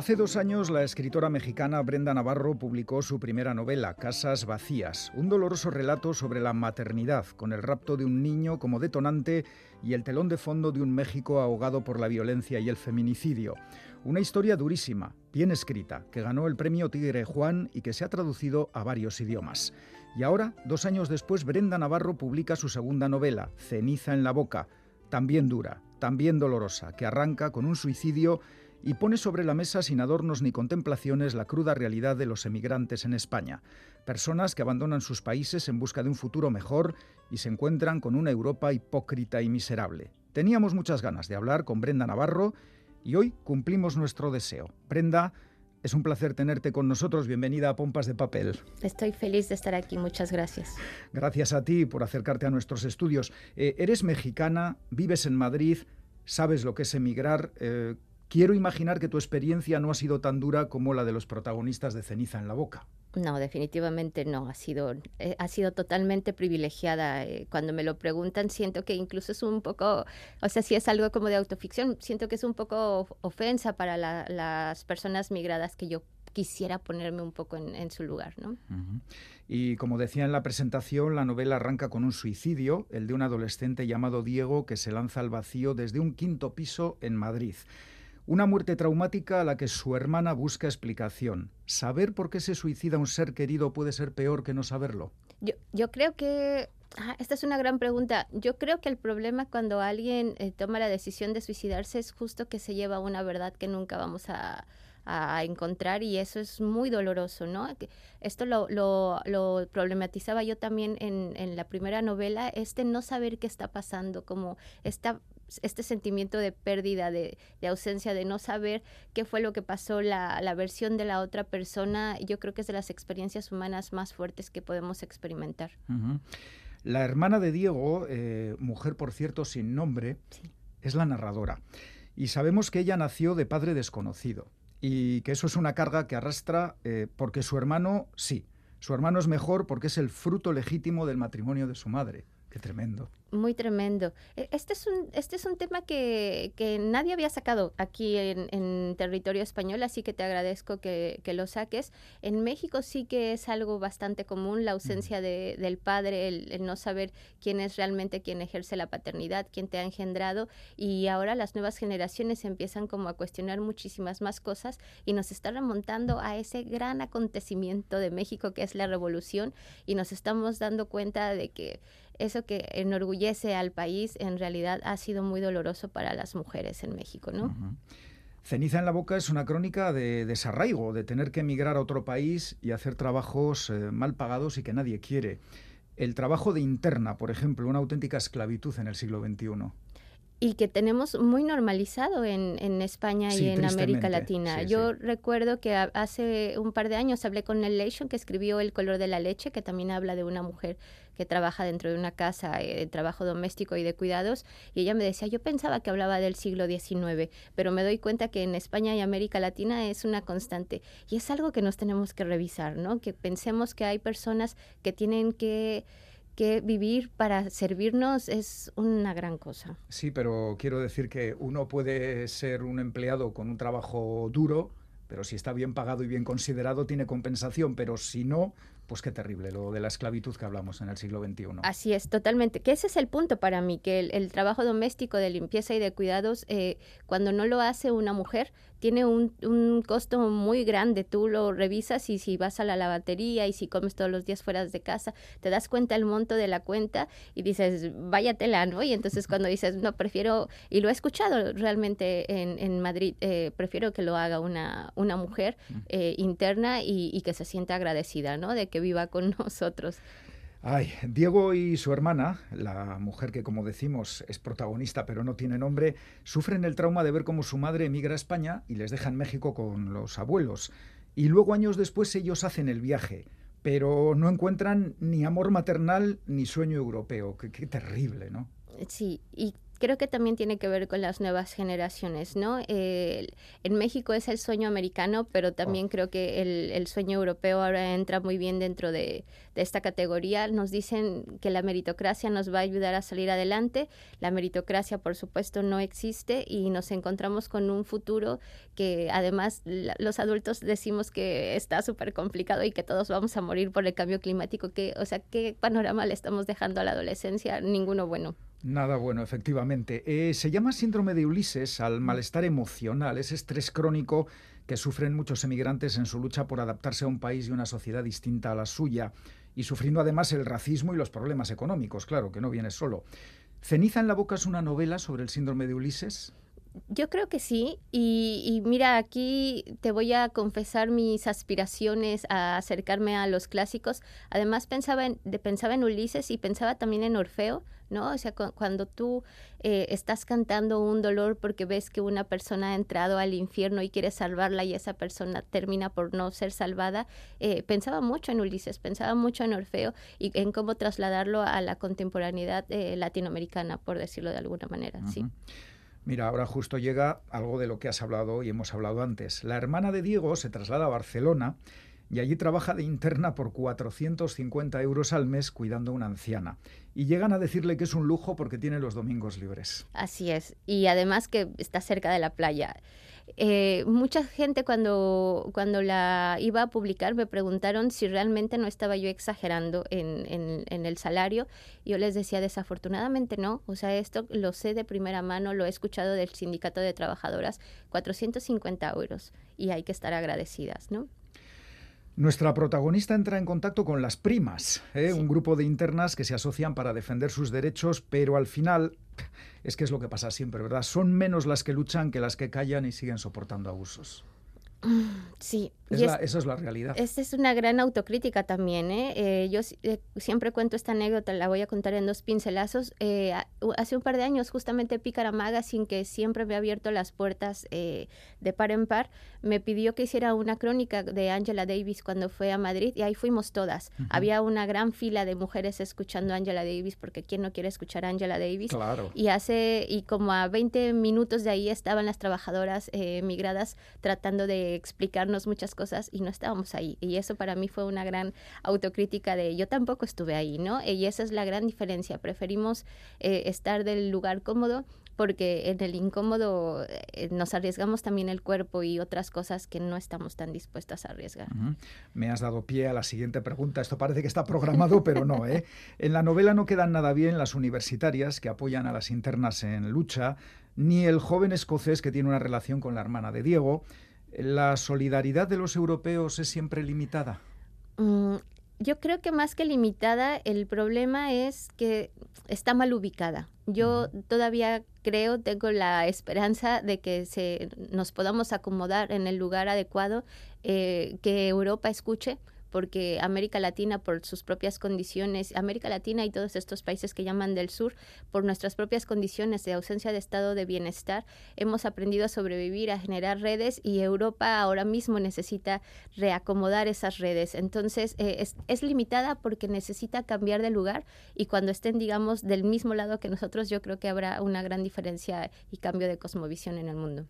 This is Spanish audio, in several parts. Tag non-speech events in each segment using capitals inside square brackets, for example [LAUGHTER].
Hace dos años la escritora mexicana Brenda Navarro publicó su primera novela, Casas Vacías, un doloroso relato sobre la maternidad, con el rapto de un niño como detonante y el telón de fondo de un México ahogado por la violencia y el feminicidio. Una historia durísima, bien escrita, que ganó el premio Tigre Juan y que se ha traducido a varios idiomas. Y ahora, dos años después, Brenda Navarro publica su segunda novela, Ceniza en la boca, también dura, también dolorosa, que arranca con un suicidio y pone sobre la mesa sin adornos ni contemplaciones la cruda realidad de los emigrantes en España, personas que abandonan sus países en busca de un futuro mejor y se encuentran con una Europa hipócrita y miserable. Teníamos muchas ganas de hablar con Brenda Navarro y hoy cumplimos nuestro deseo. Brenda, es un placer tenerte con nosotros. Bienvenida a Pompas de Papel. Estoy feliz de estar aquí. Muchas gracias. Gracias a ti por acercarte a nuestros estudios. Eh, eres mexicana, vives en Madrid, sabes lo que es emigrar. Eh, Quiero imaginar que tu experiencia no ha sido tan dura como la de los protagonistas de Ceniza en la Boca. No, definitivamente no. Ha sido, eh, ha sido totalmente privilegiada. Eh, cuando me lo preguntan, siento que incluso es un poco, o sea, si es algo como de autoficción, siento que es un poco ofensa para las personas migradas que yo quisiera ponerme un poco en, su lugar, ¿no? Y como decía en la presentación, la novela arranca con un suicidio, el de un adolescente llamado Diego que se lanza al vacío desde un quinto piso en Madrid. Una muerte traumática a la que su hermana busca explicación. ¿Saber por qué se suicida un ser querido puede ser peor que no saberlo? Yo, creo que ah, esta es una gran pregunta. Yo creo que el problema cuando alguien eh, toma la decisión de suicidarse es justo que se lleva una verdad que nunca vamos a, encontrar y eso es muy doloroso, ¿no? Esto lo, lo, lo problematizaba yo también en, en, la primera novela, este no saber qué está pasando, como esta este sentimiento de pérdida, de, ausencia, de no saber qué fue lo que pasó, la, versión de la otra persona, yo creo que es de las experiencias humanas más fuertes que podemos experimentar. La hermana de Diego, eh, mujer por cierto sin nombre, es la narradora. Y sabemos que ella nació de padre desconocido y que eso es una carga que arrastra eh, porque su hermano sí, su hermano es mejor porque es el fruto legítimo del matrimonio de su madre. Qué tremendo. Muy tremendo. E, este es un, este es un tema que, que nadie había sacado aquí en, en, territorio español, así que te agradezco que, que, lo saques. En México sí que es algo bastante común la ausencia de, del padre, el, no saber quién es realmente quien ejerce la paternidad, quién te ha engendrado, y ahora las nuevas generaciones empiezan como a cuestionar muchísimas más cosas y nos está remontando a ese gran acontecimiento de México que es la revolución y nos estamos dando cuenta de que eso que enorgullece al país en realidad ha sido muy doloroso para las mujeres en México, ¿no? Ceniza en la boca es una crónica de desarraigo, de tener que emigrar a otro país y hacer trabajos eh, mal pagados y que nadie quiere. El trabajo de interna, por ejemplo, una auténtica esclavitud en el siglo XXI y que tenemos muy normalizado en, en España y en América Latina. Yo recuerdo que hace un par de años hablé con Nell Leishon, que escribió El color de la leche, que también habla de una mujer que trabaja dentro de una casa eh, de trabajo doméstico y de cuidados, y ella me decía, yo pensaba que hablaba del siglo XIX, pero me doy cuenta que en España y América Latina es una constante, y es algo que nos tenemos que revisar, ¿no? Que pensemos que hay personas que tienen que que vivir para servirnos es una gran cosa. Sí, pero quiero decir que uno puede ser un empleado con un trabajo duro, pero si está bien pagado y bien considerado tiene compensación, pero si no, pues qué terrible lo de la esclavitud que hablamos en el siglo XXI. Así es, totalmente. Que ese es el punto para mí, que el, trabajo doméstico de limpieza y de cuidados, eh, cuando no lo hace una mujer, tiene un, un, costo muy grande. Tú lo revisas y si vas a la lavatería y si comes todos los días fuera de casa, te das cuenta el monto de la cuenta y dices, vaya tela, ¿no? Y entonces cuando dices, no, prefiero, y lo he escuchado realmente en, en Madrid, eh, prefiero que lo haga una, una mujer eh, interna y, y, que se sienta agradecida, ¿no? De que viva con [LAUGHS] nosotros. Ay, Diego y su hermana, la mujer que como decimos es protagonista pero no tiene nombre, sufren el trauma de ver cómo su madre emigra a España y les deja en México con los abuelos. Y luego años después ellos hacen el viaje, pero no encuentran ni amor maternal ni sueño europeo. Qué, qué terrible, ¿no? Sí, y creo que también tiene que ver con las nuevas generaciones, ¿no? en México es el sueño americano, pero también oh. creo que el, sueño europeo ahora entra muy bien dentro de, esta categoría. Nos dicen que la meritocracia nos va a ayudar a salir adelante. La meritocracia, por supuesto, no existe y nos encontramos con un futuro que además los adultos decimos que está súper complicado y que todos vamos a morir por el cambio climático. Que, o sea, ¿qué panorama le estamos dejando a la adolescencia? Ninguno bueno. Nada bueno, efectivamente. Eh, se llama síndrome de Ulises al malestar emocional, ese estrés crónico que sufren muchos emigrantes en su lucha por adaptarse a un país y una sociedad distinta a la suya, y sufriendo además el racismo y los problemas económicos, claro, que no viene solo. ¿Ceniza en la boca es una novela sobre el síndrome de Ulises? Yo creo que sí. Y, mira, aquí te voy a confesar mis aspiraciones a acercarme a los clásicos. Además, pensaba en, pensaba en Ulises y pensaba también en Orfeo, ¿no? O sea, cuando tú eh, estás cantando un dolor porque ves que una persona ha entrado al infierno y quieres salvarla y esa persona termina por no ser salvada, eh, pensaba mucho en Ulises, pensaba mucho en Orfeo y en cómo trasladarlo a la contemporaneidad eh, latinoamericana, por decirlo de alguna manera, sí. Mira, ahora justo llega algo de lo que has hablado y hemos hablado antes. La hermana de Diego se traslada a Barcelona y allí trabaja de interna por 450 euros al mes cuidando a una anciana. Y llegan a decirle que es un lujo porque tiene los domingos libres. Así es. Y además que está cerca de la playa. Eh, mucha gente cuando, cuando la iba a publicar me preguntaron si realmente no estaba yo exagerando en, en, el salario. Yo les decía, desafortunadamente no. O sea, esto lo sé de primera mano, lo he escuchado del sindicato de trabajadoras, 450 euros. Y hay que estar agradecidas, ¿no? Nuestra protagonista entra en contacto con las primas, ¿eh? un grupo de internas que se asocian para defender sus derechos, pero al final es que es lo que pasa siempre, ¿verdad? Son menos las que luchan que las que callan y siguen soportando abusos. Sí. esa es la realidad. Esta es una gran autocrítica también. ¿eh? eh yo eh, siempre cuento esta anécdota, la voy a contar en dos pincelazos. Eh, hace un par de años, justamente Pícara Magazine, que siempre me ha abierto las puertas de par en par, me pidió que hiciera una crónica de Angela Davis cuando fue a Madrid y ahí fuimos todas. Había una gran fila de mujeres escuchando a Angela Davis, porque ¿quién no quiere escuchar a Angela Davis? Claro. Y hace, y como a 20 minutos de ahí estaban las trabajadoras migradas tratando de explicarnos muchas cosas y no estábamos ahí. Y eso para mí fue una gran autocrítica de yo tampoco estuve ahí, ¿no? Y esa es la gran diferencia. Preferimos eh, estar del lugar cómodo porque en el incómodo eh, nos arriesgamos también el cuerpo y otras cosas que no estamos tan dispuestas a arriesgar. Me has dado pie a la siguiente pregunta. Esto parece que está programado, [LAUGHS] pero no. ¿eh? En la novela no quedan nada bien las universitarias que apoyan a las internas en lucha, ni el joven escocés que tiene una relación con la hermana de Diego, ¿La solidaridad de los europeos es siempre limitada? Mm, yo creo que más que limitada, el problema es que está mal ubicada. Yo todavía creo, tengo la esperanza de que se, nos podamos acomodar en el lugar adecuado, eh, que Europa escuche porque América Latina por sus propias condiciones, América Latina y todos estos países que llaman del sur, por nuestras propias condiciones de ausencia de estado de bienestar, hemos aprendido a sobrevivir, a generar redes y Europa ahora mismo necesita reacomodar esas redes. Entonces eh, es, limitada porque necesita cambiar de lugar y cuando estén, digamos, del mismo lado que nosotros, yo creo que habrá una gran diferencia y cambio de cosmovisión en el mundo.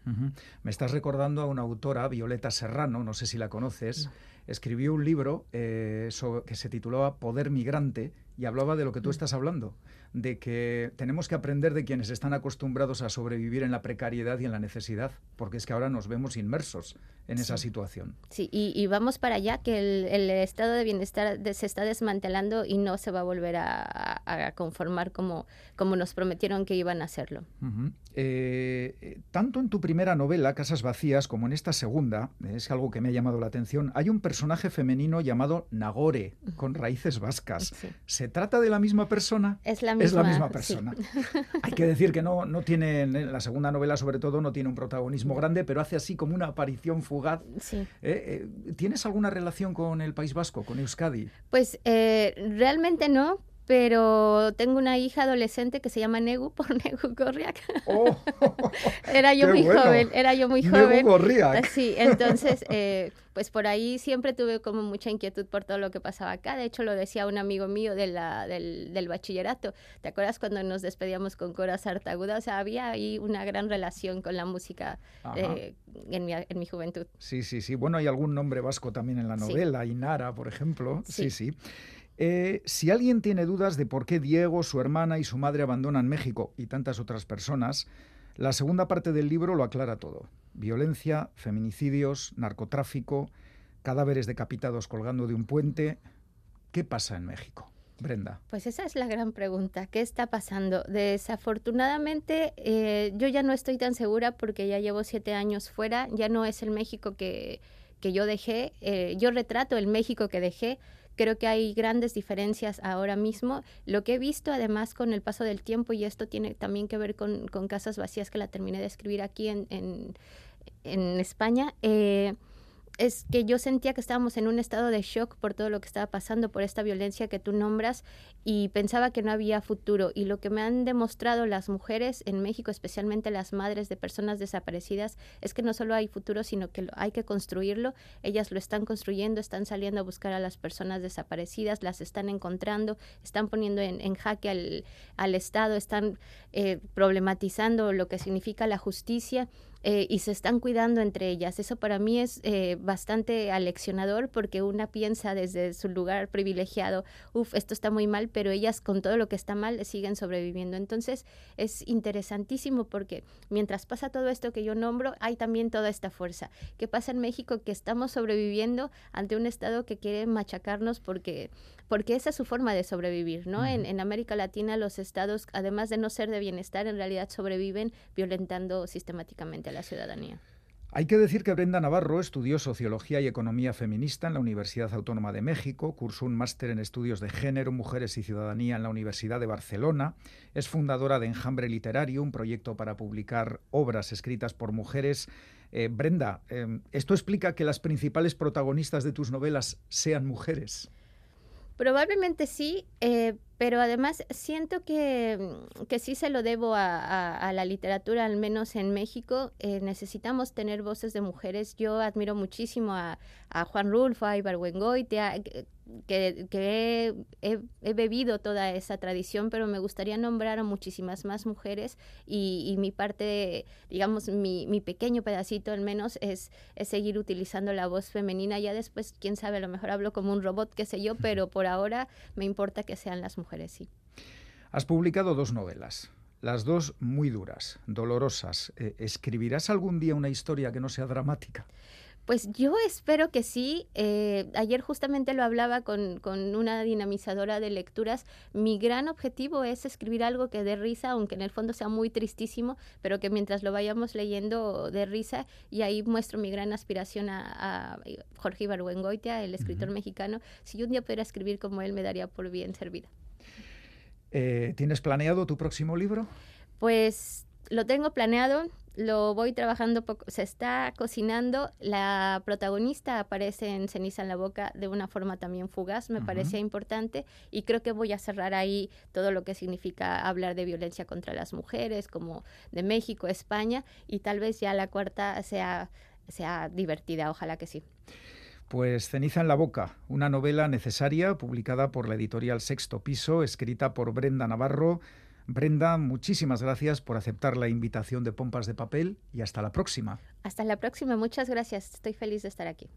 Me estás recordando a una autora, Violeta Serrano, no sé si la conoces escribió un libro eh, que se titulaba Poder Migrante y hablaba de lo que tú mm. estás hablando, de que tenemos que aprender de quienes están acostumbrados a sobrevivir en la precariedad y en la necesidad, porque es que ahora nos vemos inmersos en esa situación. Sí, y, vamos para allá, que el, estado de bienestar se está desmantelando y no se va a volver a, conformar como, como nos prometieron que iban a hacerlo. Eh, tanto en tu primera novela, Casas Vacías, como en esta segunda, es algo que me ha llamado la atención, hay un personaje femenino llamado Nagore, con raíces vascas. ¿Se trata de la misma persona? Es la misma, persona. [LAUGHS] Hay que decir que no, no tiene, en la segunda novela sobre todo, no tiene un protagonismo grande, pero hace así como una aparición fugaz. Sí. Eh, eh, ¿Tienes alguna relación con el País Vasco, con Euskadi? Pues realmente no, pero tengo una hija adolescente que se llama Negu [LAUGHS] por Negu Gorriak. Oh, [LAUGHS] era yo muy joven, era yo muy joven. Negu Gorriak. Sí, entonces, [LAUGHS] eh, pues por ahí siempre tuve como mucha inquietud por todo lo que pasaba acá. De hecho, lo decía un amigo mío de la, del, del bachillerato. ¿Te acuerdas cuando nos despedíamos con Cora Sartaguda? O sea, había ahí una gran relación con la música eh, en, mi, en mi juventud. Sí, sí, sí. Bueno, hay algún nombre vasco también en la novela, Inara, por ejemplo. sí. sí. Eh, si alguien tiene dudas de por qué Diego, su hermana y su madre abandonan México y tantas otras personas, la segunda parte del libro lo aclara todo. Violencia, feminicidios, narcotráfico, cadáveres decapitados colgando de un puente. ¿Qué pasa en México? Brenda. Pues esa es la gran pregunta. ¿Qué está pasando? Desafortunadamente, eh, yo ya no estoy tan segura porque ya llevo siete años fuera. Ya no es el México que, que yo dejé. Eh, yo retrato el México que dejé, Creo que hay grandes diferencias ahora mismo. Lo que he visto además con el paso del tiempo, y esto tiene también que ver con, Casas Vacías, que la terminé de escribir aquí en, en, en España, eh, es que yo sentía que estábamos en un estado de shock por todo lo que estaba pasando, por esta violencia que tú nombras, y pensaba que no había futuro. Y lo que me han demostrado las mujeres en México, especialmente las madres de personas desaparecidas, es que no solo hay futuro, sino que hay que construirlo. Ellas lo están construyendo, están saliendo a buscar a las personas desaparecidas, las están encontrando, están poniendo en, jaque al, al, Estado, están eh, problematizando lo que significa la justicia eh, y se están cuidando entre ellas. Eso para mí es eh, bastante aleccionador porque una piensa desde su lugar privilegiado, uff, esto está muy mal, pero ellas con todo lo que está mal siguen sobreviviendo. Entonces es interesantísimo porque mientras pasa todo esto que yo nombro, hay también toda esta fuerza. ¿Qué pasa en México? Que estamos sobreviviendo ante un Estado que quiere machacarnos porque porque esa es su forma de sobrevivir, ¿no? en, en, América Latina los estados, además de no ser de bienestar, en realidad sobreviven violentando sistemáticamente la ciudadanía. Hay que decir que Brenda Navarro estudió Sociología y Economía Feminista en la Universidad Autónoma de México, cursó un máster en Estudios de Género, Mujeres y Ciudadanía en la Universidad de Barcelona, es fundadora de Enjambre Literario, un proyecto para publicar obras escritas por mujeres. Eh, Brenda, eh, ¿esto explica que las principales protagonistas de tus novelas sean mujeres? Probablemente sí, eh, pero además siento que, mm, que, sí se lo debo a, la literatura, al menos en México. Eh, necesitamos tener voces de mujeres. Yo admiro muchísimo a, a Juan Rulfo, a Ibargüengoitia, que, he, bebido toda esa tradición, pero me gustaría nombrar a muchísimas más mujeres y, mi parte, digamos, mi, mi, pequeño pedacito al menos es, es, seguir utilizando la voz femenina. Ya después, quién sabe, a lo mejor hablo como un robot, qué sé yo, pero por ahora me importa que sean las mujeres, sí. Has publicado dos novelas. Las dos muy duras, dolorosas. Eh, ¿Escribirás algún día una historia que no sea dramática? Pues yo espero que sí. Eh, ayer justamente lo hablaba con, una dinamizadora de lecturas. Mi gran objetivo es escribir algo que dé risa, aunque en el fondo sea muy tristísimo, pero que mientras lo vayamos leyendo dé risa. Y ahí muestro mi gran aspiración a, Jorge Ibargüengoitia, el escritor mexicano. Si yo un día pudiera escribir como él, me daría por bien servida. Eh, ¿Tienes planeado tu próximo libro? Pues lo tengo planeado lo voy trabajando, poco, se está cocinando, la protagonista aparece en Ceniza en la Boca de una forma también fugaz, me parecía importante y creo que voy a cerrar ahí todo lo que significa hablar de violencia contra las mujeres, como de México, España y tal vez ya la cuarta sea, sea divertida, ojalá que sí. Pues Ceniza en la Boca, una novela necesaria publicada por la editorial Sexto Piso, escrita por Brenda Navarro, Brenda, muchísimas gracias por aceptar la invitación de Pompas de Papel y hasta la próxima. Hasta la próxima, muchas gracias. Estoy feliz de estar aquí.